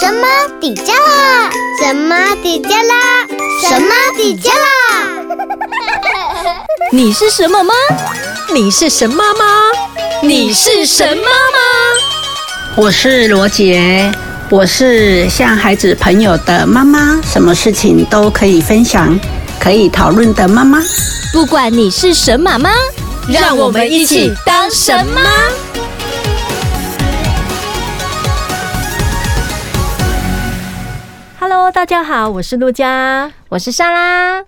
神妈底加拉？神妈底加拉？神妈底加拉？你是什么妈？你是神妈吗？你是神妈吗？我是罗杰，我是像孩子朋友的妈妈，什么事情都可以分享，可以讨论的妈妈。不管你是神妈妈，让我们一起当神妈。Hello，大家好，我是陆佳，我是莎拉。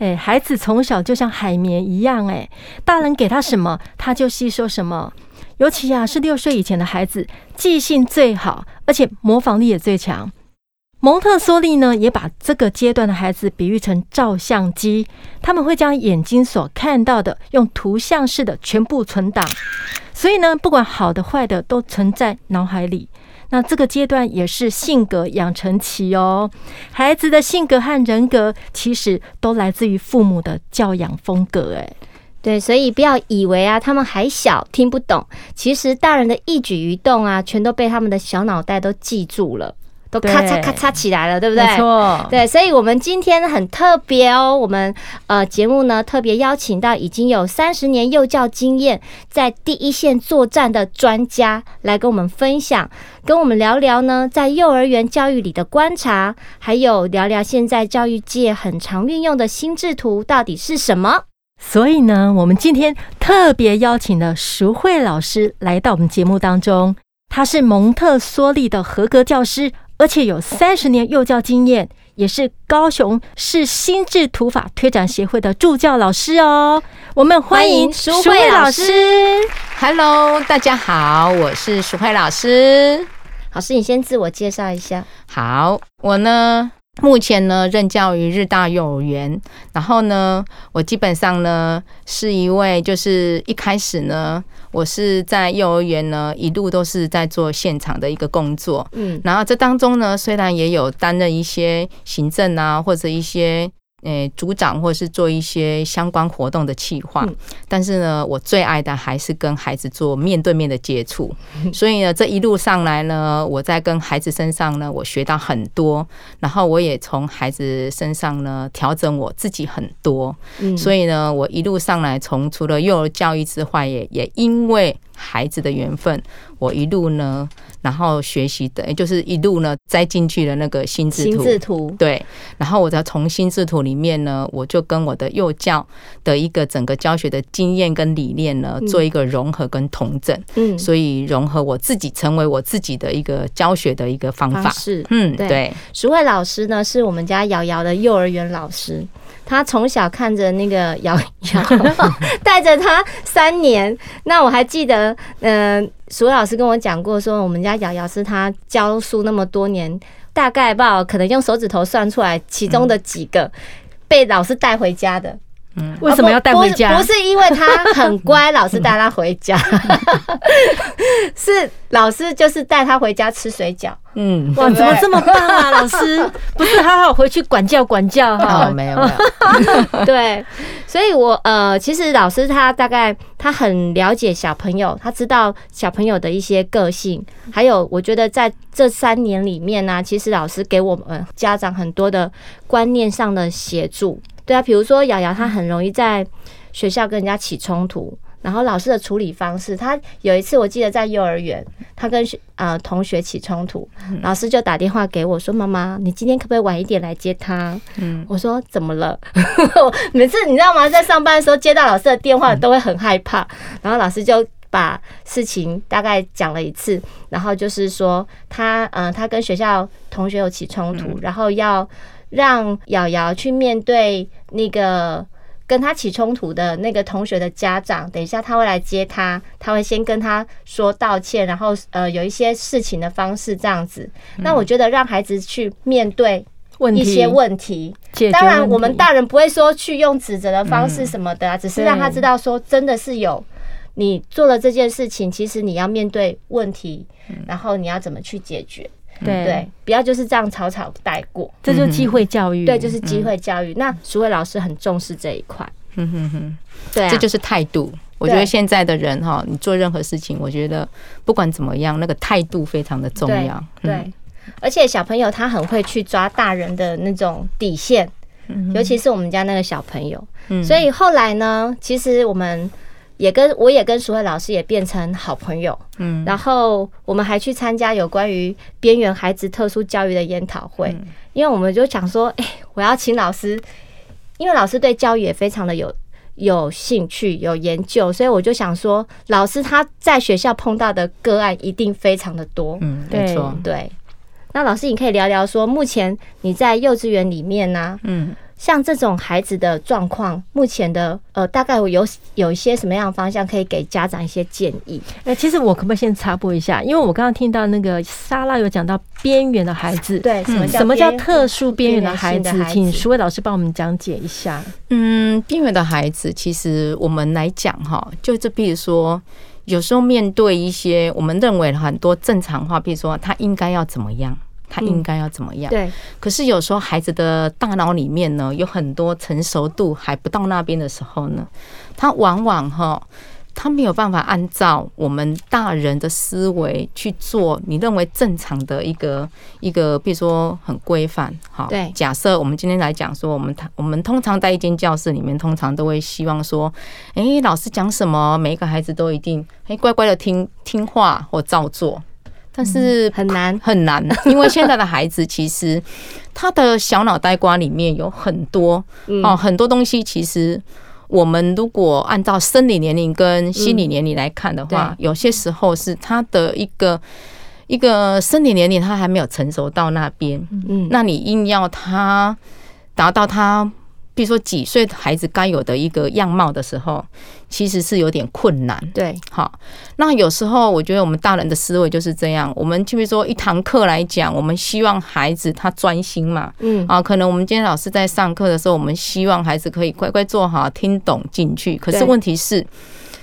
哎，孩子从小就像海绵一样，哎，大人给他什么，他就吸收什么。尤其啊，是六岁以前的孩子，记性最好，而且模仿力也最强。蒙特梭利呢，也把这个阶段的孩子比喻成照相机，他们会将眼睛所看到的用图像式的全部存档，所以呢，不管好的坏的都存在脑海里。那这个阶段也是性格养成期哦，孩子的性格和人格其实都来自于父母的教养风格。诶，对，所以不要以为啊，他们还小听不懂，其实大人的一举一动啊，全都被他们的小脑袋都记住了。都咔嚓咔嚓起来了，对不对？没错，对，所以我们今天很特别哦。我们呃节目呢特别邀请到已经有三十年幼教经验，在第一线作战的专家来跟我们分享，跟我们聊聊呢在幼儿园教育里的观察，还有聊聊现在教育界很常运用的心智图到底是什么。所以呢，我们今天特别邀请了淑慧老师来到我们节目当中，她是蒙特梭利的合格教师。而且有三十年幼教经验，也是高雄市心智图法推展协会的助教老师哦。我们欢迎淑慧老师。Hello，大家好，我是淑慧老师。老师，你先自我介绍一下。好，我呢，目前呢任教于日大幼儿园，然后呢，我基本上呢是一位，就是一开始呢。我是在幼儿园呢，一路都是在做现场的一个工作，嗯，然后这当中呢，虽然也有担任一些行政啊，或者一些。诶，组长或者是做一些相关活动的企划，但是呢，我最爱的还是跟孩子做面对面的接触。所以呢，这一路上来呢，我在跟孩子身上呢，我学到很多，然后我也从孩子身上呢调整我自己很多。所以呢，我一路上来，从除了幼儿教育之外，也也因为孩子的缘分，我一路呢。然后学习的，就是一路呢栽进去的那个心智图，心智图对。然后我再从心智图里面呢，我就跟我的幼教的一个整个教学的经验跟理念呢，做一个融合跟统整。嗯，所以融合我自己，成为我自己的一个教学的一个方法。是，嗯，对。淑慧老师呢，是我们家瑶瑶的幼儿园老师。他从小看着那个瑶瑶，带着他三年。那我还记得，嗯、呃，淑慧老师跟我讲过，说我们家瑶瑶是他教书那么多年，大概吧，可能用手指头算出来，其中的几个被老师带回家的。嗯，为什么要带回家？不是因为他很乖，老师带他回家，是老师就是带他回家吃水饺。嗯，哇，怎么这么棒啊，老师？不是好好回去管教管教哈？没有没有。对，所以我呃，其实老师他大概他很了解小朋友，他知道小朋友的一些个性，还有我觉得在这三年里面呢，其实老师给我们家长很多的观念上的协助。对啊，比如说瑶瑶，她很容易在学校跟人家起冲突，然后老师的处理方式，她有一次我记得在幼儿园，她跟学呃同学起冲突，老师就打电话给我说：“妈妈，你今天可不可以晚一点来接她？”嗯，我说：“怎么了？” 每次你知道吗，在上班的时候接到老师的电话都会很害怕，然后老师就把事情大概讲了一次，然后就是说他呃他跟学校同学有起冲突，然后要。让瑶瑶去面对那个跟他起冲突的那个同学的家长，等一下他会来接他，他会先跟他说道歉，然后呃有一些事情的方式这样子。那我觉得让孩子去面对一些问题，当然我们大人不会说去用指责的方式什么的啊，只是让他知道说真的是有你做了这件事情，其实你要面对问题，然后你要怎么去解决。对对，不要就是这样草草带过，这就是机会教育。对，就是机会教育。那淑慧老师很重视这一块。嗯哼哼，对，这就是态度。我觉得现在的人哈，你做任何事情，我觉得不管怎么样，那个态度非常的重要。对，而且小朋友他很会去抓大人的那种底线，尤其是我们家那个小朋友。所以后来呢，其实我们也跟我也跟淑慧老师也变成好朋友。嗯，然后我们还去参加有关于边缘孩子特殊教育的研讨会，因为我们就想说，哎，我要请老师，因为老师对教育也非常的有有兴趣、有研究，所以我就想说，老师他在学校碰到的个案一定非常的多。嗯，没错，对。那老师，你可以聊聊说，目前你在幼稚园里面呢、啊？嗯。像这种孩子的状况，目前的呃，大概有有一些什么样的方向可以给家长一些建议？哎，其实我可不可以先插播一下？因为我刚刚听到那个莎拉有讲到边缘的孩子，对，什么叫什么叫特殊边缘的孩子？请淑慧老师帮我们讲解一下。嗯，边缘的孩子，其实我们来讲哈，就这，比如说，有时候面对一些我们认为很多正常化，比如说他应该要怎么样。他应该要怎么样？对。可是有时候孩子的大脑里面呢，有很多成熟度还不到那边的时候呢，他往往哈，他没有办法按照我们大人的思维去做。你认为正常的一个一个，比如说很规范，哈。对。假设我们今天来讲说，我们我们通常在一间教室里面，通常都会希望说，哎，老师讲什么，每一个孩子都一定哎乖乖的听听话或照做。但是很难很难，因为现在的孩子其实他的小脑袋瓜里面有很多哦，很多东西。其实我们如果按照生理年龄跟心理年龄来看的话，有些时候是他的一个一个生理年龄他还没有成熟到那边。嗯，那你硬要他达到他。比如说几岁的孩子该有的一个样貌的时候，其实是有点困难。对，好，那有时候我觉得我们大人的思维就是这样。我们就比如说一堂课来讲，我们希望孩子他专心嘛。嗯，啊，可能我们今天老师在上课的时候，我们希望孩子可以乖乖坐好，听懂进去。可是问题是。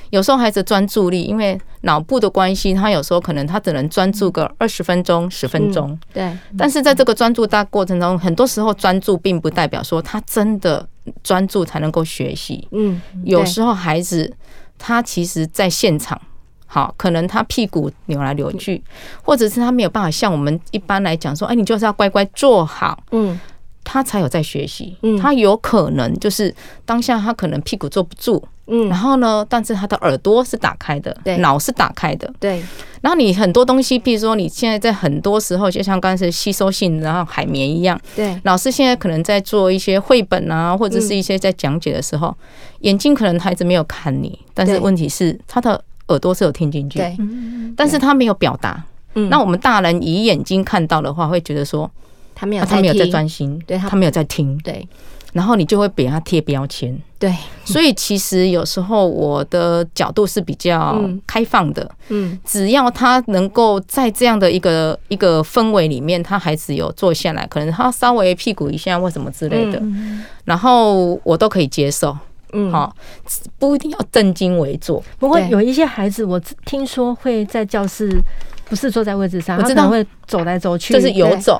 有时候孩子专注力，因为脑部的关系，他有时候可能他只能专注个二十分钟、十分钟。对。但是在这个专注大过程中，很多时候专注并不代表说他真的专注才能够学习。嗯。有时候孩子他其实在现场，好，可能他屁股扭来扭去，或者是他没有办法像我们一般来讲说，哎，你就是要乖乖坐好。嗯。他才有在学习。嗯。他有可能就是当下他可能屁股坐不住。嗯，然后呢？但是他的耳朵是打开的，对，脑是打开的，对。然后你很多东西，比如说你现在在很多时候，就像刚才吸收性，然后海绵一样，对。老师现在可能在做一些绘本啊，或者是一些在讲解的时候，眼睛可能孩子没有看你，但是问题是他的耳朵是有听进去，对。但是他没有表达。嗯。那我们大人以眼睛看到的话，会觉得说他没有，他没有在专心，对，他没有在听，对。然后你就会给他贴标签，对，所以其实有时候我的角度是比较开放的，嗯，只要他能够在这样的一个一个氛围里面，他孩子有坐下来，可能他稍微屁股一下或什么之类的，然后我都可以接受，嗯，好，不一定要正襟危坐。不过有一些孩子，我听说会在教室不是坐在位置上，我知道。会走来走去，就是游走。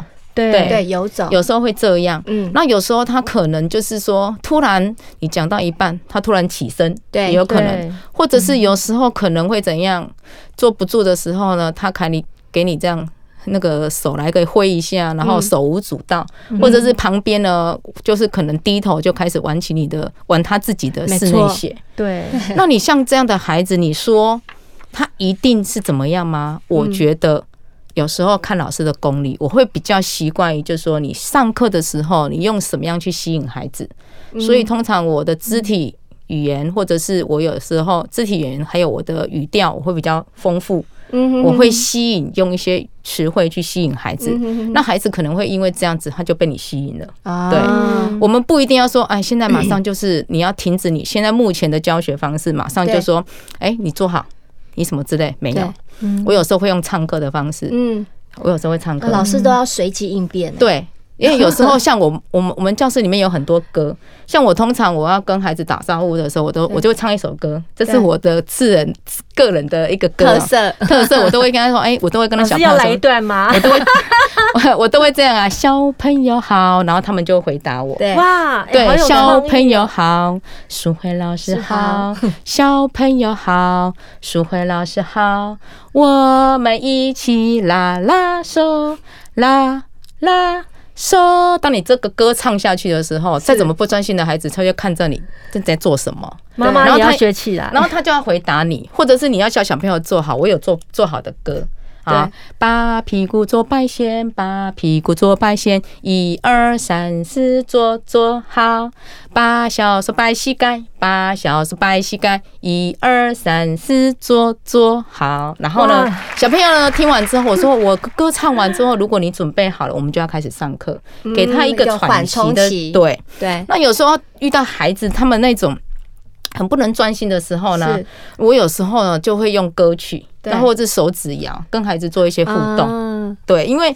对对，游走。有时候会这样，嗯，那有时候他可能就是说，突然你讲到一半，他突然起身，对，也有可能，或者是有时候可能会怎样，坐不住的时候呢，他看你给你这样那个手来给挥一下，然后手舞足蹈，或者是旁边呢，就是可能低头就开始玩起你的玩他自己的室内写，对，那你像这样的孩子，你说他一定是怎么样吗？我觉得。有时候看老师的功力，我会比较习惯于，就是说你上课的时候，你用什么样去吸引孩子。所以通常我的肢体语言，或者是我有时候肢体语言，还有我的语调，我会比较丰富。我会吸引用一些词汇去吸引孩子。那孩子可能会因为这样子，他就被你吸引了。对，我们不一定要说，哎，现在马上就是你要停止你现在目前的教学方式，马上就说，哎，你坐好。你什么之类没有？我有时候会用唱歌的方式。嗯，我有时候会唱歌。老师都要随机应变。对，因为有时候像我，我们我们教室里面有很多歌。像我通常我要跟孩子打招呼的时候，我都我就会唱一首歌，这是我的自人个人的一个歌特色特色。我都会跟他说，哎，我都会跟他小朋友来一段吗？我都会，我都会这样啊，小朋友好，然后他们就回答我。对，哇，对，小朋友好，淑慧老师好，小朋友好，淑慧老师好，我们一起拉拉手。啦啦嗦。当你这个歌唱下去的时候，再怎么不专心的孩子，他就看着你正在做什么。妈妈也要学起来，然后他就要回答你，或者是你要叫小朋友做好。我有做做好的歌。啊，把屁股坐白线，把屁股坐白线，一二三四，坐坐好。把小手摆膝盖，把小手摆膝盖，一二三四，坐坐好。然后呢，小朋友呢听完之后，我说我歌唱完之后，如果你准备好了，我们就要开始上课，给他一个喘息的。对对。那有时候遇到孩子他们那种。很不能专心的时候呢，我有时候呢就会用歌曲，然后或者手指摇，跟孩子做一些互动。对，因为。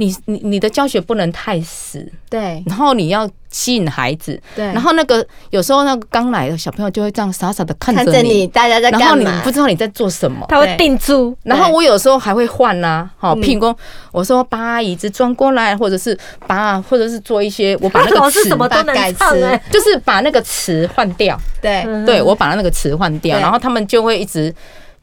你你你的教学不能太死，对，然后你要吸引孩子，对，然后那个有时候那个刚来的小朋友就会这样傻傻的看着你，大家在干嘛？然后你不知道你在做什么，他会定住。然后我有时候还会换呐，好，譬如说我说把椅子转过来，或者是把，或者是做一些我把那个词把改词，就是把那个词换掉，对，对我把那个词换掉，然后他们就会一直。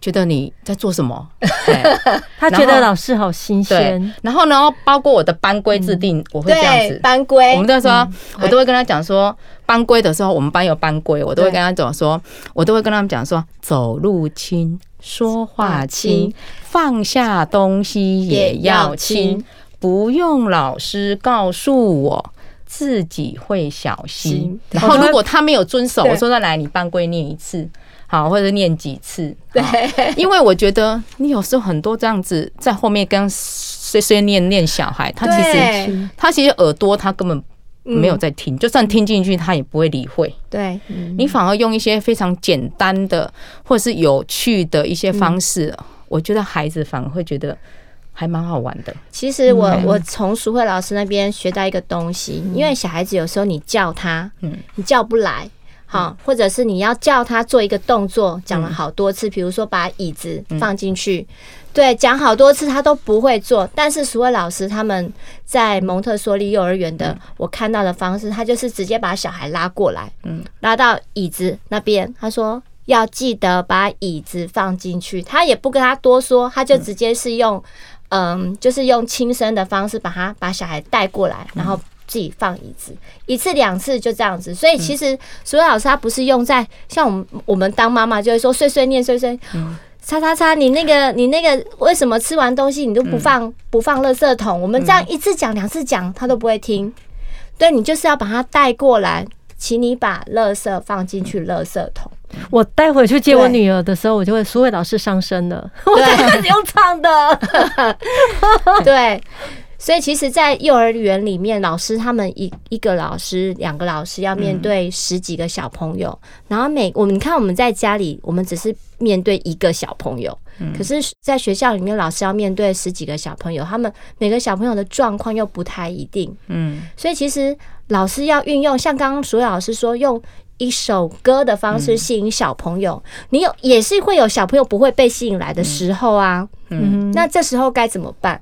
觉得你在做什么？他觉得老师好新鲜。然后呢，包括我的班规制定，我会这样子。班规，我们那时候我都会跟他讲说，班规的时候，我们班有班规，我都会跟他讲说，我都会跟他们讲说，走路轻，说话轻，放下东西也要轻，不用老师告诉我，自己会小心。然后如果他没有遵守，我说再来，你班规念一次。好，或者念几次，对，因为我觉得你有时候很多这样子在后面跟碎碎念念小孩，他其实他其实耳朵他根本没有在听，就算听进去他也不会理会。对，你反而用一些非常简单的或者是有趣的一些方式，我觉得孩子反而会觉得还蛮好玩的。其实我我从淑慧老师那边学到一个东西，因为小孩子有时候你叫他，嗯，你叫不来。好，或者是你要叫他做一个动作，讲了好多次，比如说把椅子放进去，对，讲好多次他都不会做。但是淑慧老师他们在蒙特梭利幼儿园的，我看到的方式，他就是直接把小孩拉过来，嗯，拉到椅子那边，他说要记得把椅子放进去，他也不跟他多说，他就直接是用，嗯，就是用轻声的方式把他把小孩带过来，然后。自己放椅子，一次两次就这样子，所以其实淑慧老师他不是用在像我们我们当妈妈就会说碎碎念碎碎，叉叉叉，你那个你那个为什么吃完东西你都不放不放垃圾桶？我们这样一次讲两次讲他都不会听，对，你就是要把他带过来，请你把垃圾放进去垃圾桶。我待会去接我女儿的时候，我就会苏慧老师上身了，我开始用唱的，对。所以，其实，在幼儿园里面，老师他们一一个老师、两个老师要面对十几个小朋友，然后每我们看我们在家里，我们只是面对一个小朋友，可是在学校里面，老师要面对十几个小朋友，他们每个小朋友的状况又不太一定，嗯，所以其实老师要运用，像刚刚所有老师说，用一首歌的方式吸引小朋友，你有也是会有小朋友不会被吸引来的时候啊，嗯，那这时候该怎么办？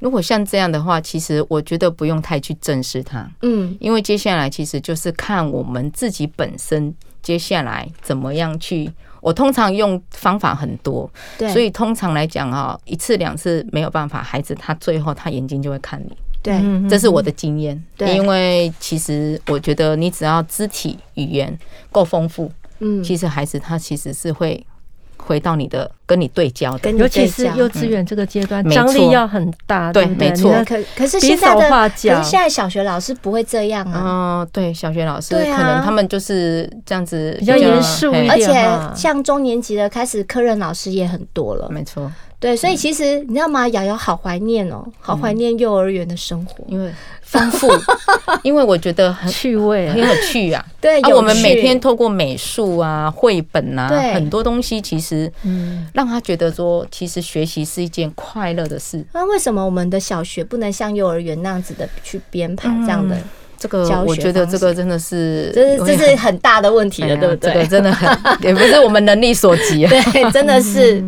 如果像这样的话，其实我觉得不用太去正视它，嗯，因为接下来其实就是看我们自己本身接下来怎么样去。我通常用方法很多，对，所以通常来讲啊，一次两次没有办法，孩子他最后他眼睛就会看你，对，这是我的经验，对，因为其实我觉得你只要肢体语言够丰富，嗯，其实孩子他其实是会。回到你的跟你对焦的，尤其是幼稚园这个阶段，张力要很大。对，没错。可可是现在的，可是现在小学老师不会这样啊。嗯，对，小学老师可能他们就是这样子比较严肃一点。而且像中年级的开始，科任老师也很多了。没错。对，所以其实你知道吗？瑶瑶好怀念哦，好怀念幼儿园的生活，因为丰富，因为我觉得很趣味，很有趣啊。对，我们每天透过美术啊、绘本啊，很多东西，其实嗯，让他觉得说，其实学习是一件快乐的事。那为什么我们的小学不能像幼儿园那样子的去编排这样的？这个我觉得这个真的是，这是这是很大的问题了，对不对？这个真的很，也不是我们能力所及啊。对，真的是。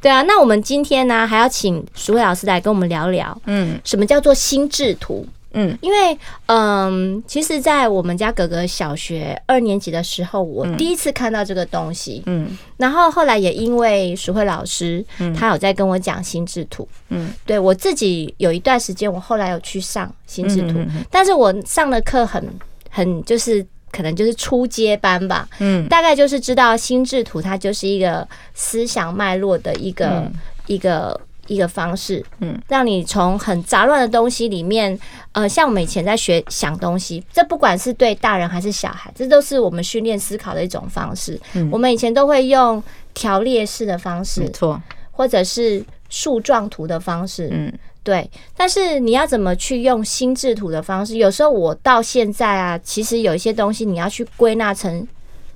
对啊，那我们今天呢，还要请淑慧老师来跟我们聊聊，嗯，什么叫做心智图？嗯，因为嗯，其实，在我们家哥哥小学二年级的时候，我第一次看到这个东西，嗯，然后后来也因为淑慧老师，嗯。他有在跟我讲心智图，嗯，对我自己有一段时间，我后来有去上心智图，但是我上的课很很就是可能就是初阶班吧，嗯，大概就是知道心智图它就是一个思想脉络的一个一个。一个方式，嗯，让你从很杂乱的东西里面，呃，像我们以前在学想东西，这不管是对大人还是小孩，这都是我们训练思考的一种方式。嗯，我们以前都会用条列式的方式，没错，或者是树状图的方式，嗯，对。但是你要怎么去用心智图的方式？有时候我到现在啊，其实有一些东西你要去归纳成。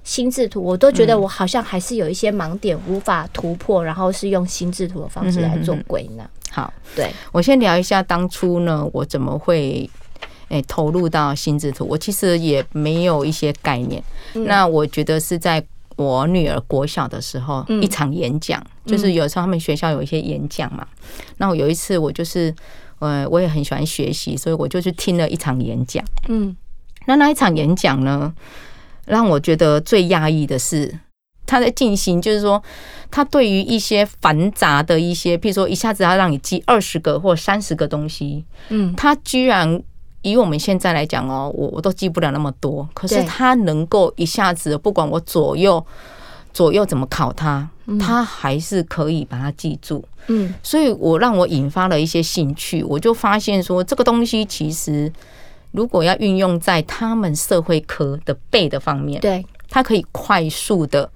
心智图，我都觉得我好像还是有一些盲点无法突破，然后是用心智图的方式来做归纳。好，对，我先聊一下当初呢，我怎么会诶投入到心智图？我其实也没有一些概念。那我觉得是在我女儿国小的时候，一场演讲，就是有时候他们学校有一些演讲嘛。那我有一次我就是，呃，我也很喜欢学习，所以我就去听了一场演讲。嗯，那那一场演讲呢？让我觉得最讶异的是，他在进行，就是说，他对于一些繁杂的一些，譬如说一下子要让你记二十个或三十个东西，嗯，他居然以我们现在来讲哦，我我都记不了那么多，可是他能够一下子，不管我左右左右怎么考他，他还是可以把它记住，嗯，所以我让我引发了一些兴趣，我就发现说，这个东西其实。如果要运用在他们社会科的背的方面，对，他可以快速的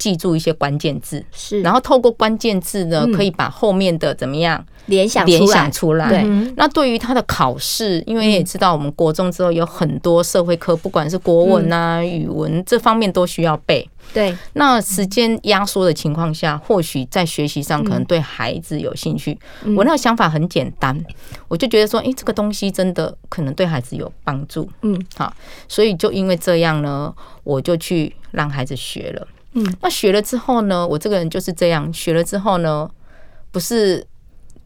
记住一些关键字，是，然后透过关键字呢，可以把后面的怎么样联想联想出来。对，那对于他的考试，因为也知道我们国中之后有很多社会科，不管是国文啊、语文这方面都需要背。对，那时间压缩的情况下，或许在学习上可能对孩子有兴趣。我那个想法很简单，我就觉得说，诶，这个东西真的可能对孩子有帮助。嗯，好，所以就因为这样呢，我就去让孩子学了。嗯，那学了之后呢，我这个人就是这样，学了之后呢，不是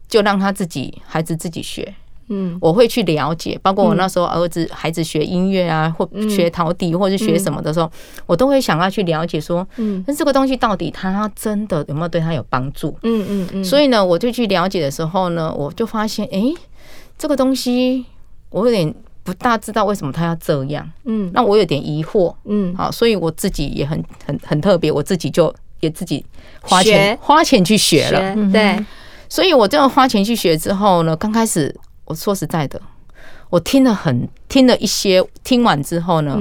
就让他自己孩子自己学。嗯，我会去了解，包括我那时候儿子孩子学音乐啊，或学陶笛，或是学什么的时候，我都会想要去了解说，嗯，那这个东西到底他真的有没有对他有帮助？嗯嗯嗯。所以呢，我就去了解的时候呢，我就发现，哎，这个东西我有点不大知道为什么他要这样。嗯，那我有点疑惑。嗯，好，所以我自己也很很很特别，我自己就也自己花钱花钱去学了。对，所以我这样花钱去学之后呢，刚开始。我说实在的，我听了很听了一些，听完之后呢，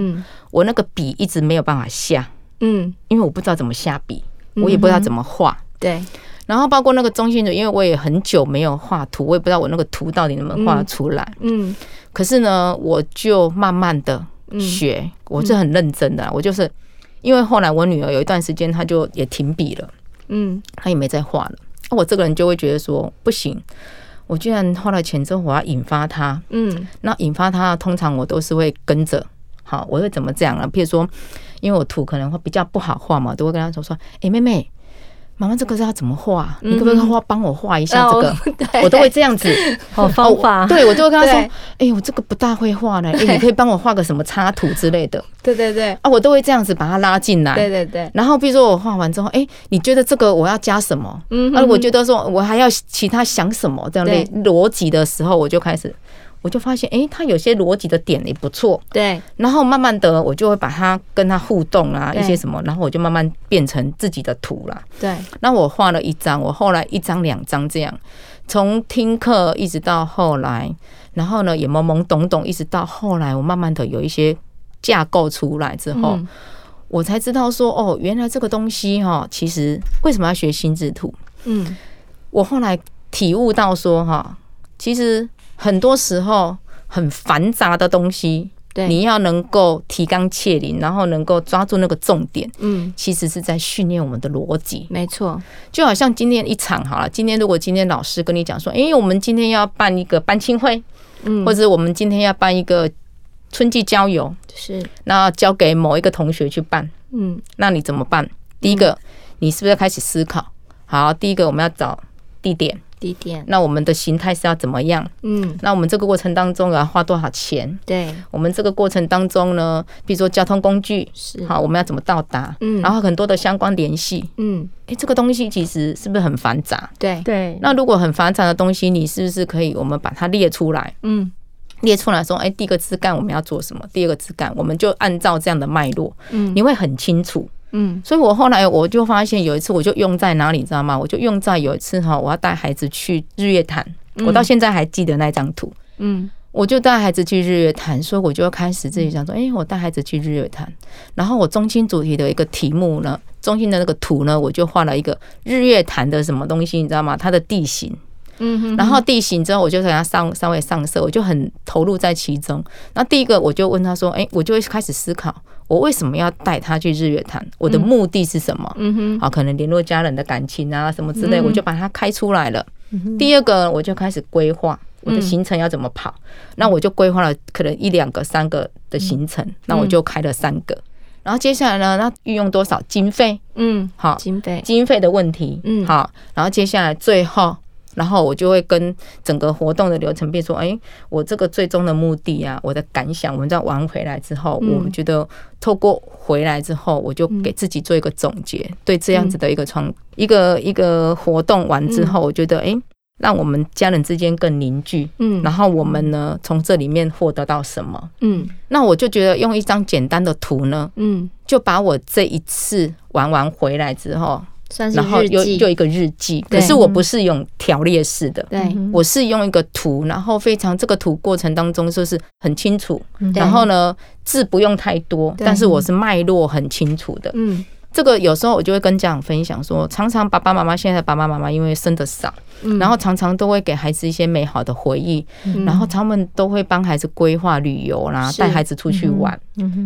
我那个笔一直没有办法下，嗯，因为我不知道怎么下笔，我也不知道怎么画，对。然后包括那个中心的，因为我也很久没有画图，我也不知道我那个图到底能不能画出来，嗯。可是呢，我就慢慢的学，我是很认真的，我就是因为后来我女儿有一段时间，她就也停笔了，嗯，她也没再画了，那我这个人就会觉得说不行。我既然花了钱之后，我要引发她，嗯，那引发她，通常我都是会跟着，好，我会怎么这样啊？譬如说，因为我图可能会比较不好画嘛，都会跟他说说，哎，妹妹。妈妈，这个是要怎么画？你可不可以画帮我画一下这个？我都会这样子，好方法。对，我就会跟他说：“哎，我这个不大会画呢，哎，你可以帮我画个什么插图之类的。”对对对，啊，我都会这样子把他拉进来。对对对。然后比如说我画完之后，哎，你觉得这个我要加什么？嗯，啊，我觉得说我还要其他想什么这样类逻辑的时候，我就开始。我就发现，哎，他有些逻辑的点也不错，对。然后慢慢的，我就会把它跟他互动啊，一些什么，然后我就慢慢变成自己的图了，对。那我画了一张，我后来一张两张这样，从听课一直到后来，然后呢也懵懵懂懂，一直到后来，我慢慢的有一些架构出来之后，我才知道说，哦，原来这个东西哈，其实为什么要学心智图？嗯，我后来体悟到说，哈，其实。很多时候很繁杂的东西，对，你要能够提纲挈领，然后能够抓住那个重点，嗯，其实是在训练我们的逻辑。没错，就好像今天一场好了，今天如果今天老师跟你讲说，哎，我们今天要办一个班庆会，嗯，或者我们今天要办一个春季郊游，是，那交给某一个同学去办，嗯，那你怎么办？第一个，你是不是要开始思考？好，第一个我们要找地点。地点。那我们的形态是要怎么样？嗯，那我们这个过程当中要花多少钱？对，我们这个过程当中呢，比如说交通工具是好，我们要怎么到达？嗯然后很多的相关联系。嗯，哎，这个东西其实是不是很繁杂？对，对，那如果很繁杂的东西，你是不是可以我们把它列出来？嗯列出来说，哎，第一个枝干我们要做什么？第二个枝干我们就按照这样的脉络，嗯你会很清楚。嗯所以我后来我就发现，有一次我就用在哪里，你知道吗？我就用在有一次哈，我要带孩子去日月潭，我到现在还记得那张图。嗯我就带孩子去日月潭，所以我就开始自己想说，哎，我带孩子去日月潭，然后我中心主题的一个题目呢，中心的那个图呢，我就画了一个日月潭的什么东西，你知道吗？它的地形。嗯哼然后地形之后，我就给他上稍微上色，我就很投入在其中。那第一个，我就问他说：“哎，我就会开始思考，我为什么要带他去日月潭？我的目的是什么？嗯哼，好，可能联络家人的感情啊，什么之类，嗯我就把它开出来了。第二个，我就开始规划我的行程要怎么跑。那我就规划了可能一两个、三个的行程，那我就开了三个。然后接下来呢，那运用多少经费？嗯，好，经费，经费的问题，嗯好，然后接下来最后。然后我就会跟整个活动的流程，比如说，哎，我这个最终的目的啊，我的感想，我们这样玩回来之后，我觉得透过回来之后，我就给自己做一个总结，对这样子的一个创一个一个活动完之后，我觉得，哎，让我们家人之间更凝聚，嗯，然后我们呢，从这里面获得到什么？嗯。那我就觉得用一张简单的图呢，嗯，就把我这一次玩完回来之后。算是然后有就一个日记，可是我不是用条列式的，对，我是用一个图，然后非常这个图过程当中就是很清楚，嗯然后呢字不用太多，但是我是脉络很清楚的。嗯。这个有时候我就会跟家长分享说，常常爸爸妈妈现在爸爸妈妈因为生的少，嗯，然后常常都会给孩子一些美好的回忆，嗯。然后他们都会帮孩子规划旅游啦，是。带孩子出去玩。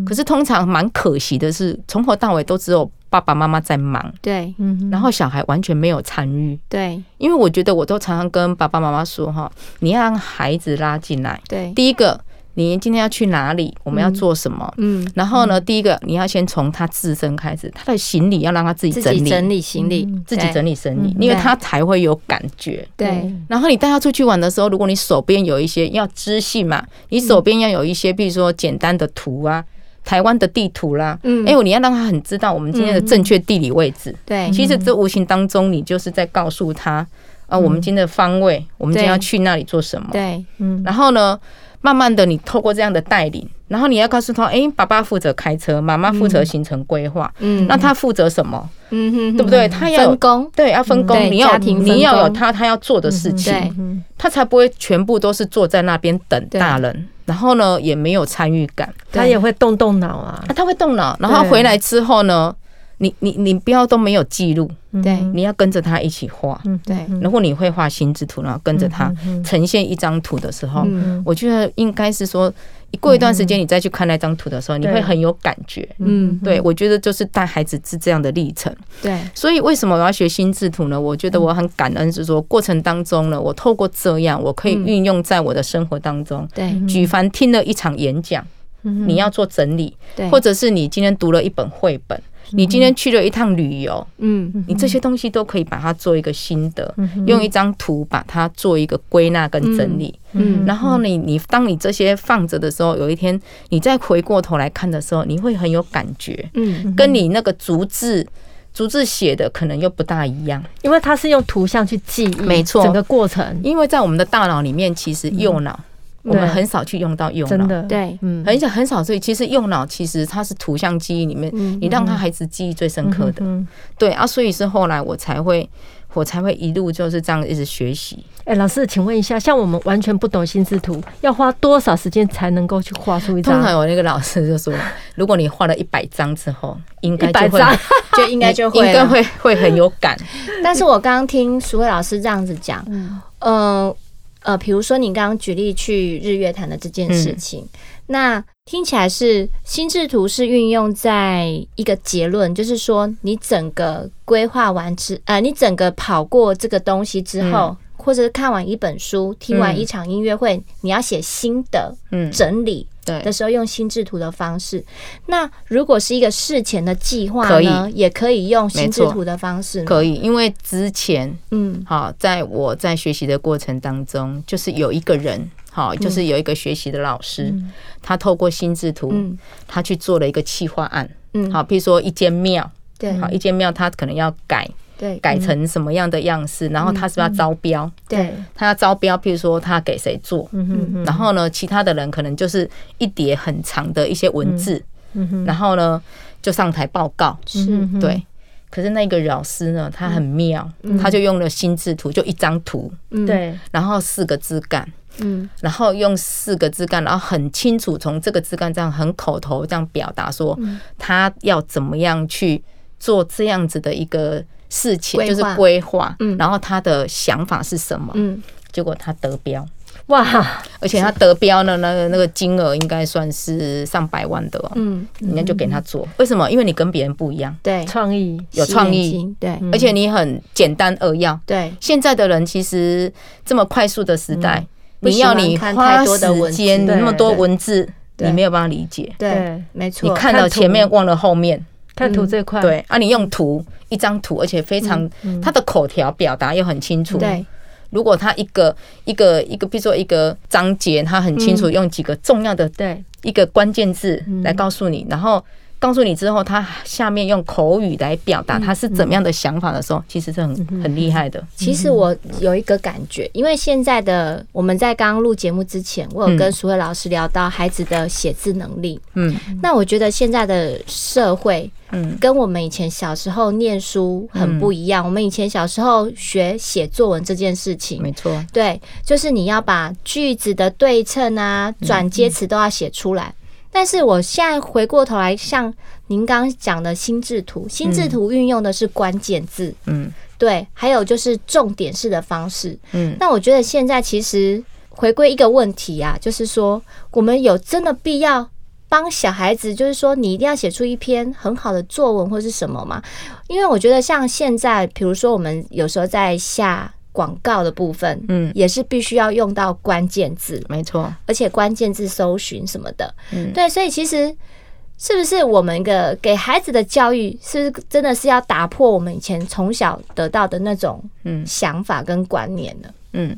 可是通常蛮可惜的是，从头到尾都只有爸爸妈妈在忙，对。嗯然后小孩完全没有参与。对。因为我觉得我都常常跟爸爸妈妈说哈，你要让孩子拉进来。对，第一个，你今天要去哪里？我们要做什么？嗯，然后呢，第一个你要先从他自身开始，他的行李要让他自己整理，己整理行李，自己整理，理行李嗯，因为他才会有感觉。对，然后你带他出去玩的时候，如果你手边有一些要知性嘛，你手边要有一些，比如说简单的图啊，台湾的地图啦，嗯。哎，你要让他很知道我们今天的正确地理位置。对，其实这无形当中，你就是在告诉他，啊，我们今天的方位，我们今天要去那里做什么。对，嗯。然后呢，慢慢的，你透过这样的带领，然后你要告诉他，哎，爸爸负责开车，妈妈负责行程规划，嗯，那他负责什么？嗯哼，对不对？他要分工，对，要分工，对你要家庭你要有他他要做的事对。情，他才不会全部都是坐在那边等大人，然后呢也没有参与感。他也会动动脑啊。啊，，他会动脑，然后回来之后呢，你你你不要都没有记录，对你要跟着他一起画。对，如果你会画心智图，然后跟着他呈现一张图的时候，嗯。我觉得应该是说，过一段时间你再去看那张图的时候，你会很有感觉。嗯，对，我觉得就是带孩子是这样的历程。对，所以为什么我要学心智图呢？我觉得我很感恩，是说过程当中呢，我透过这样，我可以运用在我的生活当中。对，举凡听了一场演讲，你要做整理，对，或者是你今天读了一本绘本，你今天去了一趟旅游，嗯，你这些东西都可以把它做一个心得，用一张图把它做一个归纳跟整理。嗯然后你你当你这些放着的时候，有一天你再回过头来看的时候，你会很有感觉，嗯，跟你那个逐字逐字写的可能又不大一样。因为它是用图像去记忆，没错整个过程因为在我们的大脑里面，其实右脑我们很少去用到右脑。真的，对，嗯，很少很少，所以其实右脑其实它是图像记忆里面，你让他孩子记忆最深刻的，嗯，对啊，所以是后来我才会，我才会一路就是这样一直学习。哎，老师，请问一下，像我们完全不懂心智图，要花多少时间才能够去画出一张？通常有那个老师就说，如果你画了一百张之后，应该就会一百张，就应该就会应该会。会很有感。但是我刚刚听淑慧老师这样子讲，嗯。呃，比如说你刚刚举例去日月潭的这件事情，那听起来是心智图是运用在一个结论，就是说你整个规划完之，呃，你整个跑过这个东西之后，或者是看完一本书、听完一场音乐会，你要写心得、嗯，整理，对。的时候用心智图的方式。那如果是一个事前的计划呢，也可以用心智图的方式。可以，因为之前嗯，好，在我在学习的过程当中，就是有一个人，好，就是有一个学习的老师，他透过心智图，他去做了一个企划案，嗯，好，譬如说一间庙，对，好，一间庙他可能要改。对，改成什么样的样式，然后他是不是要招标？对，他要招标，譬如说他给谁做，然后呢，其他的人可能就是一叠很长的一些文字，然后呢就上台报告。是，对。可是那个老师呢，他很妙，他就用了心智图，就一张图，对，然后四个枝干，嗯，然后用四个枝干，然后很清楚从这个枝干这样很口头这样表达说，他要怎么样去做这样子的一个。事情就是规划，嗯，然后他的想法是什么？嗯，结果他得标，哇！而且他得标呢，那个那个金额应该算是上百万的哦，嗯，人家就给他做，为什么？因为你跟别人不一样，对，创意。有创意，对，而且你很简单扼要，对。现在的人其实这么快速的时代，你要你花时间，那么多文字，你没有办法理解，对，没错，你看到前面忘了后面。看图最快，对啊，你用图一张图，而且非常他的口条表达又很清楚。对，如果他一个一个一个，比如说一个章节，他很清楚用几个重要的对。一个关键字来告诉你，然后。告诉你之后，他下面用口语来表达他是怎么样的想法的时候，其实是很很厉害的。其实我有一个感觉，因为现在的我们在刚刚录节目之前，我有跟淑慧老师聊到孩子的写字能力。嗯，那我觉得现在的社会，嗯，跟我们以前小时候念书很不一样。我们以前小时候学写作文这件事情，没错，对，就是你要把句子的对称啊、转接词都要写出来。但是我现在回过头来，像您刚刚讲的心智图，心智图运用的是关键字，嗯，对，还有就是重点式的方式，嗯。那我觉得现在其实回归一个问题啊，就是说我们有真的必要帮小孩子，就是说你一定要写出一篇很好的作文或是什么吗？因为我觉得像现在，比如说我们有时候在下。广告的部分，嗯，也是必须要用到关键字，没错，而且关键字搜寻什么的，嗯，对，所以其实是不是我们一个给孩子的教育，是不是真的是要打破我们以前从小得到的那种嗯。想法跟观念呢？嗯，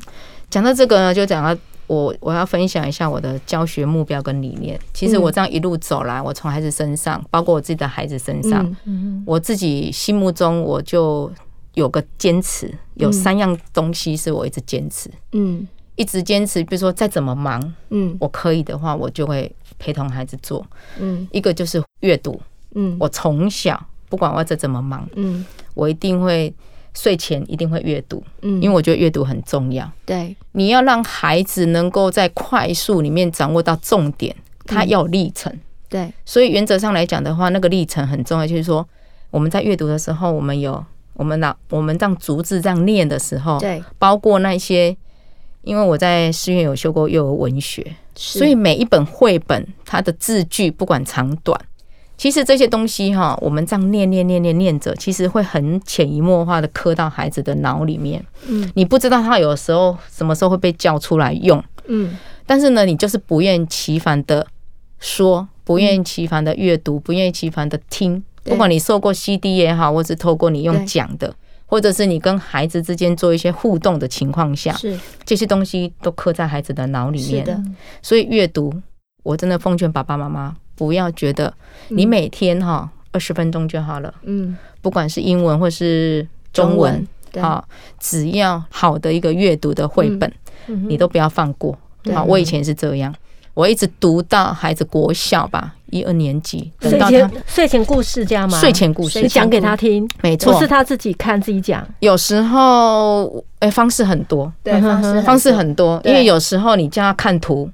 讲到这个呢，就讲到我我要分享一下我的教学目标跟理念。其实我这样一路走来，我从孩子身上，包括我自己的孩子身上，嗯，我自己心目中我就。有个坚持，有三样东西是我一直坚持，嗯，一直坚持。比如说再怎么忙，嗯，我可以的话，我就会陪同孩子做，嗯，一个就是阅读，嗯，我从小不管我再怎么忙，嗯，我一定会睡前一定会阅读，嗯，因为我觉得阅读很重要，对，你要让孩子能够在快速里面掌握到重点，他要有历程，对，所以原则上来讲的话，那个历程很重要，就是说我们在阅读的时候，我们有。我们那我们这样逐字这样念的时候，对，包括那些，因为我在师院有修过幼儿文学，所以每一本绘本它的字句不管长短，其实这些东西哈，我们这样念念念念念着，其实会很潜移默化的刻到孩子的脑里面。嗯，你不知道他有时候什么时候会被叫出来用，嗯，但是呢，你就是不厌其烦的说，不厌其烦的阅读，不厌其烦的听。不管你受过 CD 也好，或是透过你用讲的，或者是你跟孩子之间做一些互动的情况下，是这些东西都刻在孩子的脑里面。所以阅读，我真的奉劝爸爸妈妈不要觉得你每天哈二十分钟就好了。嗯，不管是英文或是中文，好，只要好的一个阅读的绘本，你都不要放过。好，我以前是这样。我一直读到孩子国小吧，一二年级，等到他睡前故事这样吗？睡前故事讲给他听，没错，不是他自己看自己讲。有时候，哎，方式很多，对，方式方式很多，因为有时候你叫他看图、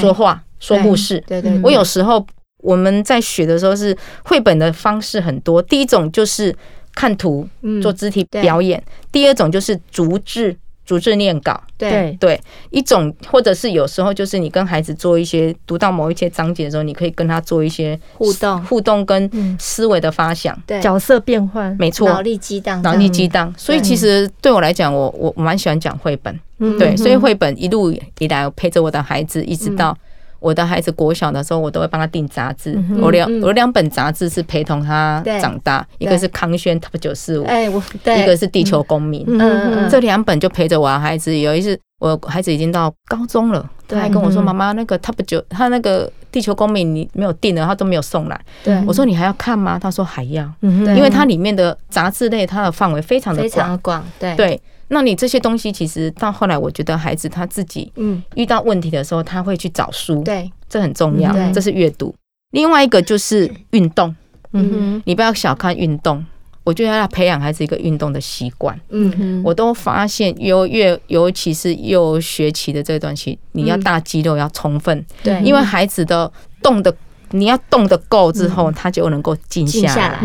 说话、说故事。对对，我有时候我们在学的时候是绘本的方式很多，第一种就是看图做肢体表演，第二种就是逐字。逐字念稿，对。对，一种或者是有时候就是你跟孩子做一些读到某一些章节的时候，你可以跟他做一些互动、互动跟思维的发想，对角色变换，没错，脑力激荡，脑力激荡。所以其实对我来讲，我我蛮喜欢讲绘本，对，所以绘本一路以来陪着我的孩子，一直到我的孩子国小的时候，我都会帮他订杂志。嗯我两嗯我两本杂志是陪同他长大，一个是康轩 Top 九四五，哎，我对一个是地球公民。嗯这两本就陪着我的孩子。有一次，我孩子已经到高中了，他还跟我说：“嗯妈妈，那个 Top 九，他那个地球公民你没有订了，他都没有送来。”对我说：“你还要看吗？”他说：“还要。”因为它里面的杂志类，它的范围非常的非常广。广，对，对，那你这些东西其实到后来，我觉得孩子他自己嗯，遇到问题的时候，他会去找书，对，这很重要这是阅读。另外一个就是运动，嗯哼。你不要小看运动，我觉得要培养孩子一个运动的习惯。嗯，哼。我都发现尤越，尤其是幼学期的这段期，你要大肌肉要充分，对，因为孩子的动的，你要动得够之后，他就能够静下来。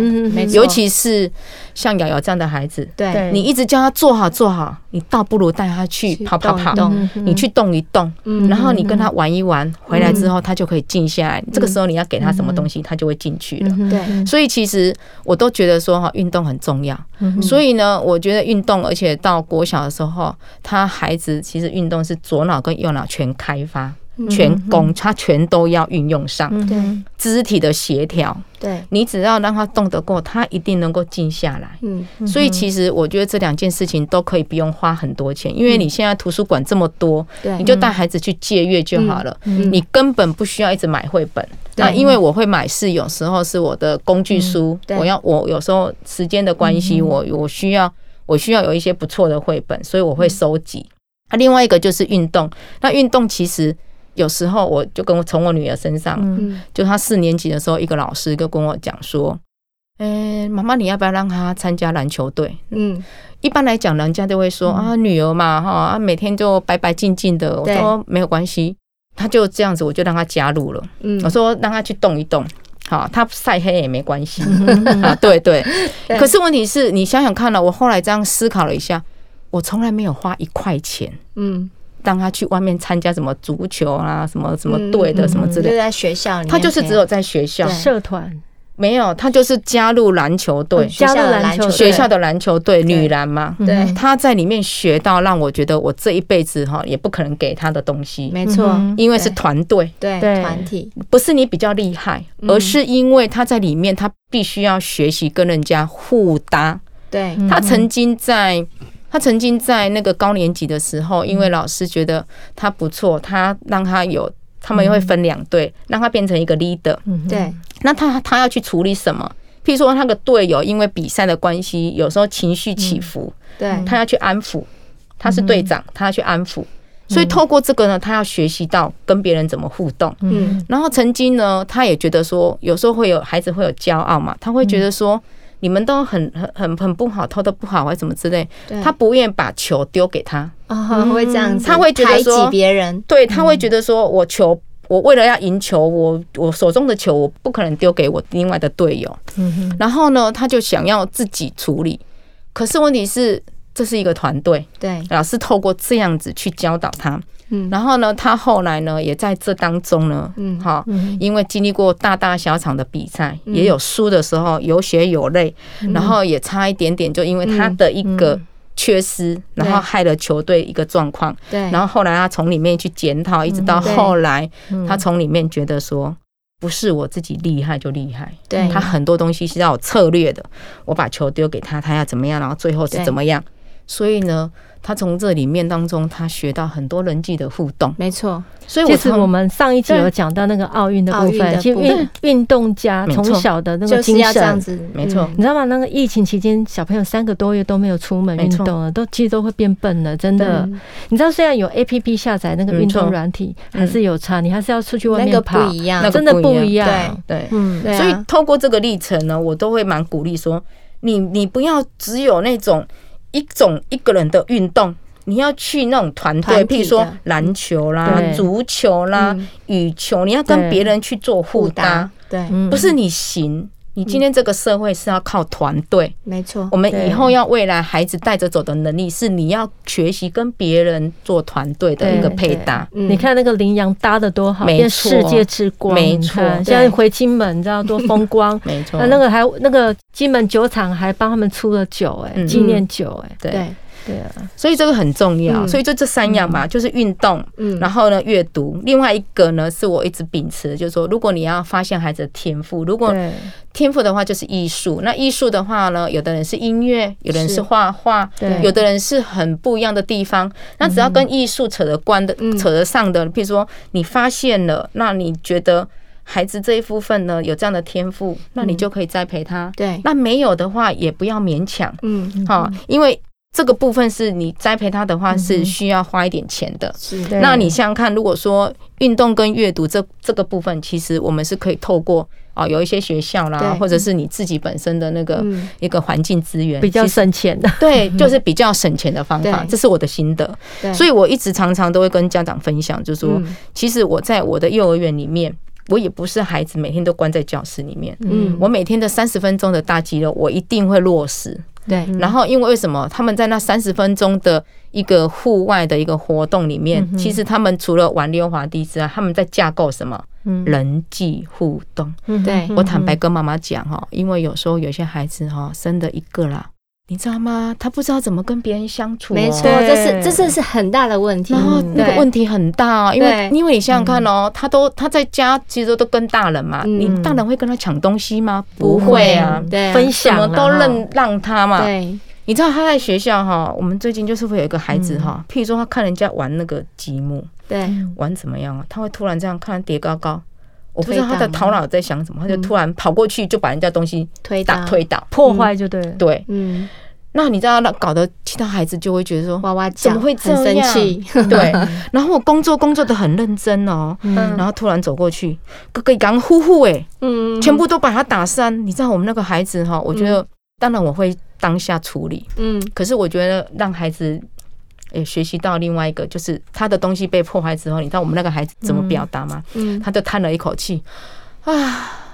尤其是像瑶瑶这样的孩子，对。对你一直叫他做好做好，你倒不如带他去去跑跑跑，你去动一动，嗯然后你跟他玩一玩，回来之后他就可以静下来。这个时候你要给他什么东西，他就会进去了。所以其实我都觉得说哈，运动很重要。所以呢，我觉得运动，而且到国小的时候，他孩子其实运动是左脑跟右脑全开发、全功，他全都要运用上。嗯哼。肢体的协调，对，你只要让他动得过，他一定能够静下来。嗯，所以其实我觉得这两件事情都可以不用花很多钱，因为你现在图书馆这么多，对，你就带孩子去借阅就好了。嗯你根本不需要一直买绘本。那因为我会买是有时候是我的工具书，我要我有时候时间的关系，我我需要我需要有一些不错的绘本，所以我会收集。那另外一个就是运动，那运动其实有时候我就跟我从我女儿身上，嗯就她四年级的时候，一个老师就跟我讲说，诶，妈妈你要不要让她参加篮球队？嗯，一般来讲，人家都会说啊，女儿嘛，哈，啊，每天就白白净净的。我对说没有关系，她就这样子，我就让她加入了。嗯我说让她去动一动，好，她晒黑也没关系 嗯 啊。对对。对可是问题是你想想看了，我后来这样思考了一下，我从来没有花一块钱嗯，让他去外面参加什么足球啊，什么什么队的嗯什么之类。的。就在学校里面培养，她就是只有在学校。社团没有，他就是加入篮球队，学校的篮球学校的篮球队女篮嘛。对，他在里面学到让我觉得我这一辈子哈也不可能给他的东西，没错，嗯。因为是团队，对，团体，不是你比较厉害，嗯。而是因为他在里面他必须要学习跟人家互搭。对，他曾经在他曾经在那个高年级的时候，因为老师觉得他不错，他让他有他们会分两队，让他变成一个 leader。对，那他他要去处理什么？譬如说，那个队友因为比赛的关系，有时候情绪起伏。对，他要去安抚，他是队长，他要去安抚，所以透过这个呢，他要学习到跟别人怎么互动。嗯，然后曾经呢，他也觉得说，有时候会有孩子会有骄傲嘛，他会觉得说，你们都很很很很不好，投的不好，或者什么之类，他不愿意把球丢给他，哦，会这样子，他会觉得说别人，对他会觉得说我球。我为了要赢球，我我手中的球我不可能丢给我另外的队友，然后呢，他就想要自己处理。可是问题是，这是一个团队，对，老师透过这样子去教导他，嗯。然后呢，他后来呢，也在这当中呢，嗯。好，因为经历过大大小场的比赛，嗯。也有输的时候，有血有泪，然后也差一点点，就因为他的一个缺失，然后害了球队一个状况，对，然后后来他从里面去检讨，一直到后来，他从里面觉得说。不是我自己厉害就厉害，对。他很多东西是要有策略的。我把球丢给他，他要怎么样，然后最后是怎么样。所以呢，他从这里面当中，他学到很多人际的互动。没错，所以其实我们上一集有讲到那个奥运的部分，其实运运动家从小的那个就是精要这样神。子，没错。嗯。你知道吗？那个疫情期间，小朋友三个多月都没有出门运动了，都其实都会变笨了，真的。嗯。你知道，虽然有 A P P 下载那个运动软体，还是有差，你还是要出去外那个面跑。不，一样，真的不不一一样。对，嗯，所以透过这个历程呢，我都会蛮鼓励说，你你不要只有那种一种一个人的运动。你要去那种团队，譬如说篮球啦、足球啦嗯、羽球，你要跟别人去做互搭，对，嗯不是你行。你今天这个社会是要靠团队，没错，我们以后要未来孩子带着走的能力是你要学习跟别人做团队的一个配搭。嗯。你看那个羚羊搭的多好，没错。变世界之光。你没错。现在回金门，你知道多风光。没错，那那个还那个金门酒厂还帮他们出了酒，哎，嗯。纪念酒，哎，对对，啊，所以这个很重要。嗯。所以就这三样嘛，就是运动，嗯。然后呢阅读，另外一个呢是我一直秉持的，就是说，如果你要发现孩子的天赋，如果天赋的话就是艺术，那艺术的话呢，有的人是音乐，有的人是。画画，对。有的人是很不一样的地方。那只要跟艺术扯得关的、嗯。扯得上的，譬如说你发现了，那你觉得孩子这一部分呢有这样的天赋，那你就可以栽培他。对，那没有的话，也不要勉强。嗯，好，因为这个部分是你栽培他的话，是需要花一点钱的。是。的那你想想看，如果说运动跟阅读这这个部分，其实我们是可以透过哦，有一些学校啦，或者是你自己本身的那个嗯。一个环境资源，比较省钱的，对，就是比较省钱的方法，对。这是我的心得。所以我一直常常都会跟家长分享，就是说嗯，其实我在我的幼儿园里面，我也不是孩子每天都关在教室里面，嗯。我每天的三十分钟的大肌肉，我一定会落实。对，然后，因为为什么他们在那三十分钟的一个户外的一个活动里面，其实他们除了玩溜滑梯之外，他们在架构什么？嗯。人际互动。对。我坦白跟妈妈讲哈，因为有时候有些孩子哈生的一个啦，你知道吗？他不知道怎么跟别人相处哦，没错，这是这是是很大的问题。然后那个对。问题很大哦，因为因为你想想看哦，他都他在家其实都跟大人嘛，嗯。你大人会跟他抢东西吗？不会啊，对，分享什么都让让他嘛。对，你知道他在学校哈，我们最近就是会有一个孩子哈，譬如说他看人家玩那个积木，对，玩怎么样啊？他会突然这样看叠高高，我不知道他的头脑在想什么，他就突然跑过去就把人家东西推倒，打推倒。破坏就对。了，对，嗯，那你知道那搞得其他孩子就会觉得说，哇哇，怎么会这很生样气？对。然后我工作工作的很认真哦，嗯。然后突然走过去，哥哥刚呼呼哎，嗯，全部都把他打散。你知道我们那个孩子哈，我觉得当然我会当下处理，嗯，可是我觉得让孩子也学习到另外一个，就是他的东西被破坏之后，你知道我们那个孩子怎么表达吗？嗯，他就叹了一口气啊，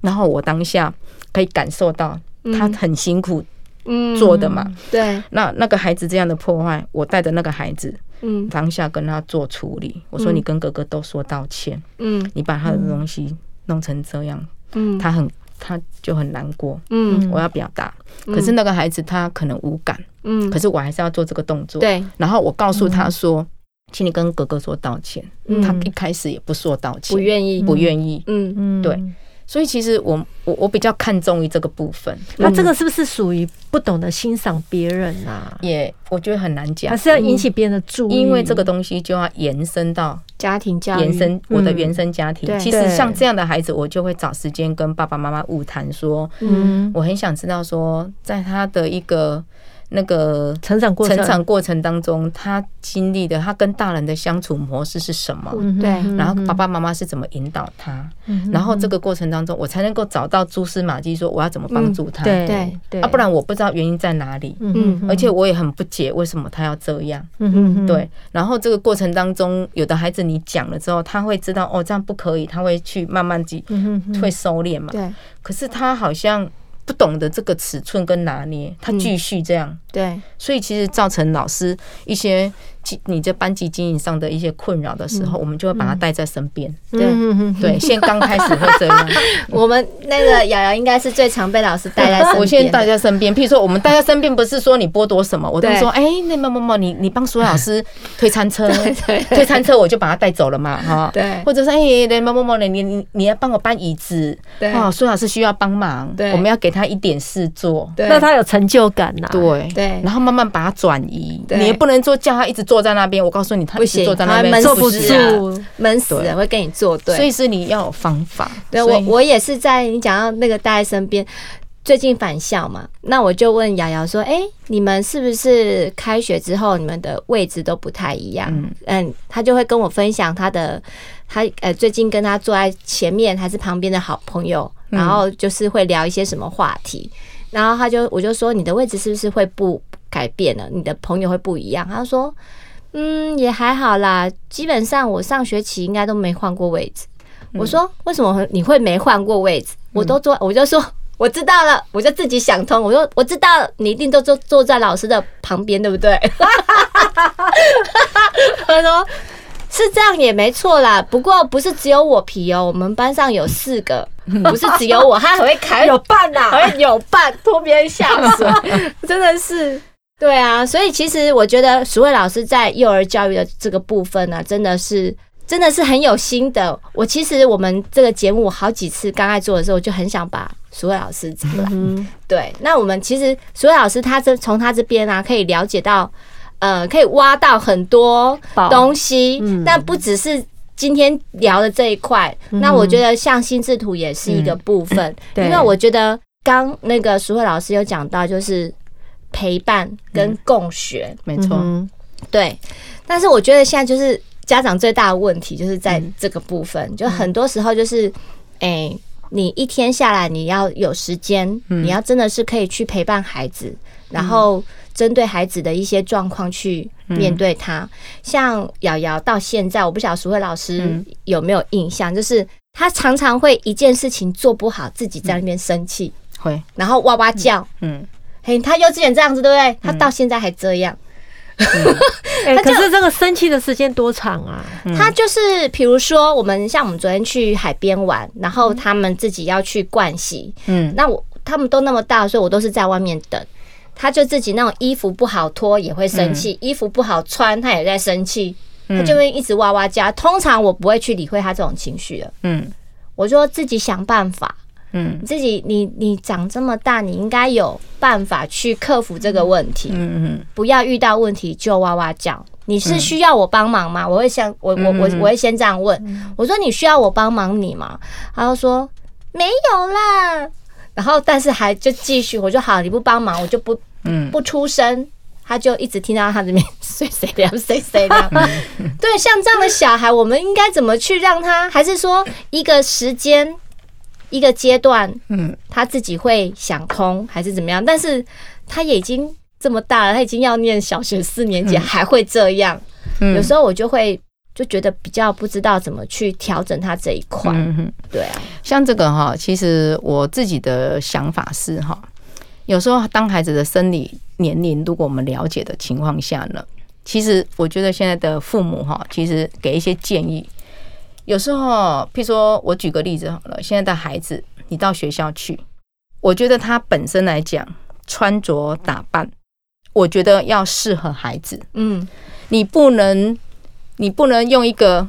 然后我当下可以感受到他很辛苦嗯做的嘛。对，那那个孩子这样的破坏，我带着那个孩子嗯。当下跟他做处理。我说你跟哥哥都说道歉，嗯。你把他的东西弄成这样，嗯，他很他就很难过。嗯我要表达，可是那个孩子他可能无感，嗯，可是我还是要做这个动作。对，然后我告诉他说，请你跟哥哥说道歉。嗯他一开始也不说道歉，不愿意，不愿意。嗯，嗯对所以其实我我我比较看重于这个部分，那这个是不是属于不懂得欣赏别人啊？也我觉得很难讲，还是要引起别人的注意？因为这个东西就要延伸到家庭教育，延伸我的原生家庭。嗯其实像这样的孩子，我就会找时间跟爸爸妈妈晤谈，说，嗯，我很想知道说，在他的一个那个成长过程，成长过程当中，他经历的他跟大人的相处模式是什么？嗯对然后爸爸妈妈是怎么引导他？嗯然后这个过程当中，我才能够找到蛛丝马迹，说我要怎么帮助他。对对对啊，不然我不知道原因在哪里，嗯而且我也很不解为什么他要这样。嗯嗯对，然后这个过程当中，有的孩子你讲了之后，他会知道哦，这样不可以，他会去慢慢去嗯嗯会收敛嘛。对可是他好像不懂得这个尺寸跟拿捏，他继续这样，对，所以其实造成老师一些经你在班级经营上的一些困扰的时候，我们就会把他带在身边。对嗯对，现在刚开始会这样。我们那个瑶瑶应该是最常被老师带在身边。我现在带在身边，譬如说我们带在身边，不是说你剥夺什么，我都说，哎，那某某某，你你帮苏老师 推餐车，推餐车我就把他带走了嘛，哈。对或者说哎，那某某某，你你你你要帮我搬椅子，对哦，苏老师需要帮忙，对我们要给他一点事做。对那他有成就感呐。对对然后慢慢把他转移，对你也不能说叫他一直坐在那边。我告诉你，他一直坐在那边他坐不住闷死对了，会跟你作对。所以是你要有方法。对我，我也是在你讲到那个带在身边，最近返校嘛，那我就问瑶瑶说：“哎、你们是不是开学之后你们的位置都不太一样？”嗯嗯，他就会跟我分享他的，他呃最近跟他坐在前面还是旁边的好朋友，嗯然后就是会聊一些什么话题，然后他就我就说：“你的位置是不是会不改变了？你的朋友会不一样？”他说：“嗯，也还好啦，基本上我上学期应该都没换过位置。”我说：“为什么你会没换过位置？我都坐，我就说 我知道了，我就自己想通。我说我知道了，你一定都坐坐在老师的旁边，对不对？” 他说：“是这样也没错啦，不过不是只有我皮哦，我们班上有四个，不是只有我，他还会开 有伴呐，还会有伴拖别人下水，真的是对啊，所以其实我觉得淑慧老师在幼儿教育的这个部分呢、啊，真的是真的是很有心的。我其实我们这个节目好几次刚开做的时候，我就很想把淑慧老师找来。嗯、对，那我们其实淑慧老师他这从他这边啊，可以了解到，呃，可以挖到很多东西，嗯、但不只是今天聊的这一块。嗯、那我觉得像心智图也是一个部分，嗯、因为我觉得刚那个淑慧老师有讲到，就是。陪伴跟共学，没错，对。但是我觉得现在就是家长最大的问题，就是在这个部分，就很多时候就是，哎，你一天下来你要有时间，你要真的是可以去陪伴孩子，然后针对孩子的一些状况去面对他。像瑶瑶到现在，我不晓得淑慧老师有没有印象，就是他常常会一件事情做不好，自己在那边生气，会，然后哇哇叫，嗯。嘿，他幼稚园这样子，对不对？他到现在还这样。可是这个生气的时间多长啊？他就是，比如说，我们像我们昨天去海边玩，然后他们自己要去盥洗。嗯，那我他们都那么大，所以我都是在外面等。他就自己那种衣服不好脱也会生气，衣服不好穿他也在生气，他就会一直哇哇叫。通常我不会去理会他这种情绪的。嗯，我说自己想办法。嗯，自己你你长这么大，你应该有办法去克服这个问题。嗯嗯，不要遇到问题就哇哇叫。你是需要我帮忙吗？我会先我我我我会先这样问。我说你需要我帮忙你吗？他就说没有啦。然后但是还就继续，我就好，你不帮忙我就不嗯不出声。他就一直听到他这边碎碎念碎碎念。对，像这样的小孩，我们应该怎么去让他？还是说一个时间？一个阶段，嗯，他自己会想通还是怎么样？但是他也已经这么大了，他已经要念小学四年级，还会这样。有时候我就会就觉得比较不知道怎么去调整他这一块。嗯，对啊，像这个哈，其实我自己的想法是哈，有时候当孩子的生理年龄，如果我们了解的情况下呢，其实我觉得现在的父母哈，其实给一些建议。有时候，譬如说我举个例子好了，现在的孩子，你到学校去，我觉得他本身来讲穿着打扮，我觉得要适合孩子。嗯，你不能，你不能用一个。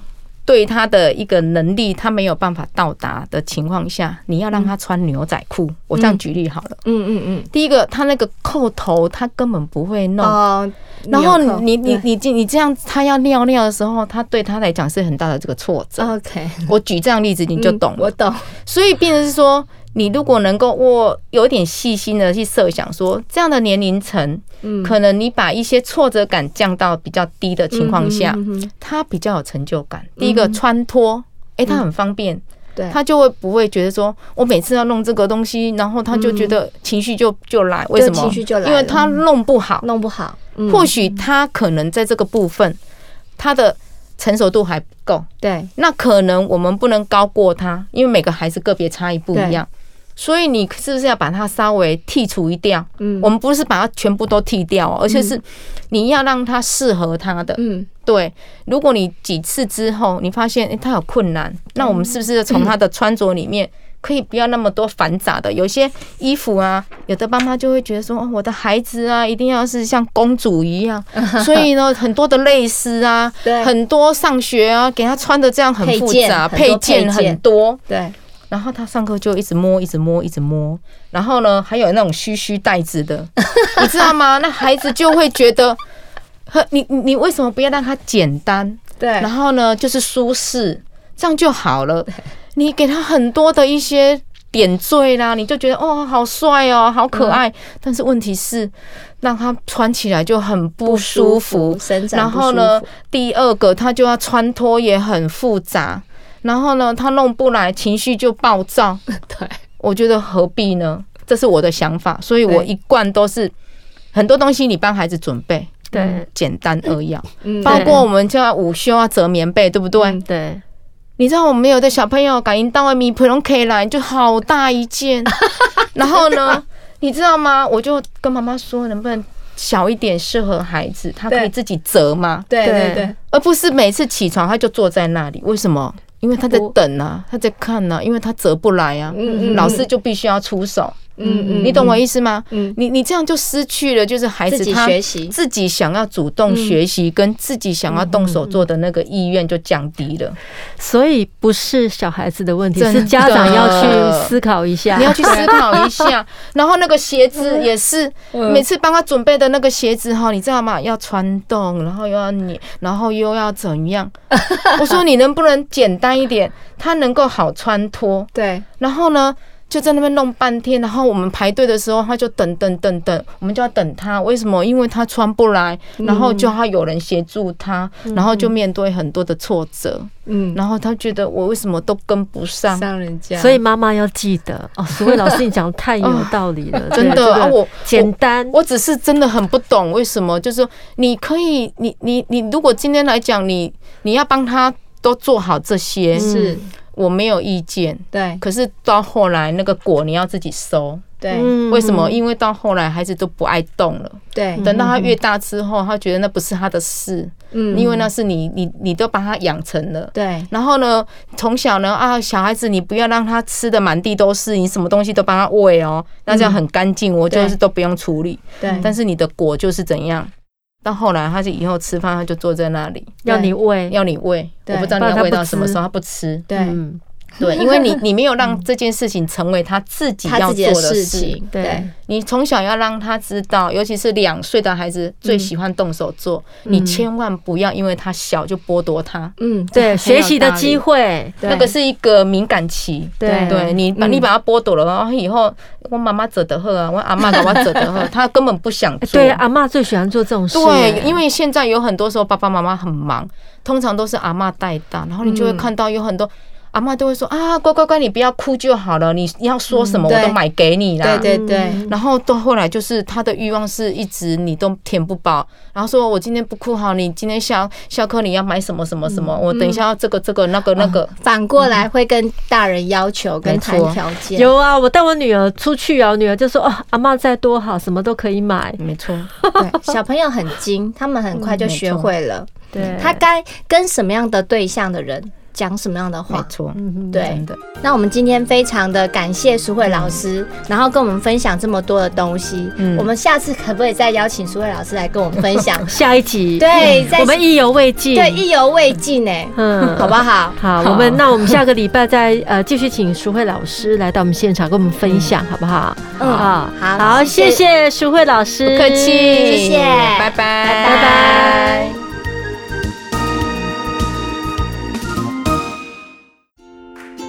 对他的一个能力，他没有办法到达的情况下，你要让他穿牛仔裤。我这样举例好了。嗯嗯嗯。第一个，他那个扣头他根本不会弄。然后你你你你这样，他要尿尿的时候，他对他来讲是很大的这个挫折。OK。我举这样例子你就懂了。我懂。所以变成是说。你如果能够，我有点细心的去设想说，这样的年龄层，嗯，可能你把一些挫折感降到比较低的情况下，他比较有成就感。第一个穿脱，哎，他很方便，对，他就会不会觉得说我每次要弄这个东西，然后他就觉得情绪就就来，为什么？情绪就来，因为他弄不好，弄不好。或许他可能在这个部分，他的成熟度还不够，对，那可能我们不能高过他，因为每个孩子个别差异不一样。所以你是不是要把它稍微剔除一掉？嗯，我们不是把它全部都剔掉，而且是你要让它适合它的。嗯，对。如果你几次之后你发现诶他有困难，那我们是不是从他的穿着里面可以不要那么多繁杂的？有些衣服啊，有的爸妈就会觉得说，我的孩子啊，一定要是像公主一样。所以呢，很多的蕾丝啊，很多上学啊，给他穿的这样很复杂，配件很多。对。然后他上课就一直摸，一直摸，一直摸。然后呢，还有那种须须带子的，你知道吗？那孩子就会觉得，你你你为什么不要让他简单？对。然后呢，就是舒适，这样就好了。你给他很多的一些点缀啦，你就觉得哦，好帅哦，好可爱。但是问题是，让他穿起来就很不舒服。然后呢，第二个他就要穿脱也很复杂。然后呢，他弄不来，情绪就暴躁。对，我觉得何必呢？这是我的想法，所以我一贯都是很多东西你帮孩子准备，对，简单扼要。嗯，包括我们就要午休啊折棉被，对不对？对。你知道我们有的小朋友感应到外面普通可以来，就好大一件。然后呢，你知道吗？我就跟妈妈说，能不能小一点，适合孩子，他可以自己折吗？对对对，而不是每次起床他就坐在那里，为什么？因为他在等啊，他在看啊，因为他折不来啊，老师就必须要出手。嗯嗯，你懂我意思吗？嗯，你你这样就失去了，就是孩子自己他学习自己想要主动学习，跟自己想要动手做的那个意愿就降低了。所以不是小孩子的问题，是家长要去思考一下。你要去思考一下。然后那个鞋子也是，每次帮他准备的那个鞋子哈，你知道吗？要穿洞，然后又要你，然后又要怎样？我说你能不能简单一点，他能够好穿脱。对，然后呢？就在那边弄半天，然后我们排队的时候，他就等等等等，我们就要等他。为什么？因为他穿不来，然后就要有人协助他，然后就面对很多的挫折。嗯，然后他觉得我为什么都跟不上，上人家。所以妈妈要记得哦，所以老师你讲太有道理了，真的啊，我简单我，我只是真的很不懂为什么，就是说你可以，你你你，如果今天来讲，你你要帮他都做好这些是。我没有意见，对。可是到后来那个果你要自己收，对。为什么？因为到后来孩子都不爱动了，对。等到他越大之后，他觉得那不是他的事，嗯。因为那是你你你都把他养成了，对。然后呢，从小呢啊，小孩子你不要让他吃的满地都是，你什么东西都帮他喂哦，那这样很干净，我就是都不用处理，对。但是你的果就是怎样？到后来，他就以后吃饭，他就坐在那里，要你喂，要你喂。我不知道你要喂到什么时候，他不吃。对，对，因为你你没有让这件事情成为他自己要做的事情。对，你从小要让他知道，尤其是两岁的孩子最喜欢动手做，你千万不要因为他小就剥夺他。嗯，对，学习的机会，那个是一个敏感期。对，对你把你把他剥夺了，然后以后我妈妈走得喝啊，我阿妈给我走得喝，他根本不想 做。对，阿妈最喜欢做这种事。对，因为现在有很多时候爸爸妈妈很忙，通常都是阿妈带大，然后你就会看到有很多。阿妈都会说啊，乖乖乖，你不要哭就好了。你要说什么，我都买给你啦。对对对。然后到后来，就是他的欲望是一直你都填不饱。然后说我今天不哭好，你今天下下课你要买什么什么什么？我等一下要这个这个那个那个。反过来会跟大人要求跟谈条件。有啊，我带我女儿出去啊，女儿就说哦，阿妈再多好，什么都可以买。没错。对，小朋友很精，他们很快就学会了。对。他该跟什么样的对象的人？讲什么样的话？没错，对。那我们今天非常的感谢淑慧老师，然后跟我们分享这么多的东西。嗯，我们下次可不可以再邀请淑慧老师来跟我们分享 下一集？对，我们意犹未尽。对，意犹未尽哎，嗯，好不好？好，我们那我们下个礼拜再呃继续请淑慧老师来到我们现场跟我们分享，好不好？嗯，好，好，谢谢淑慧老师，不客气，谢谢，拜拜，拜拜。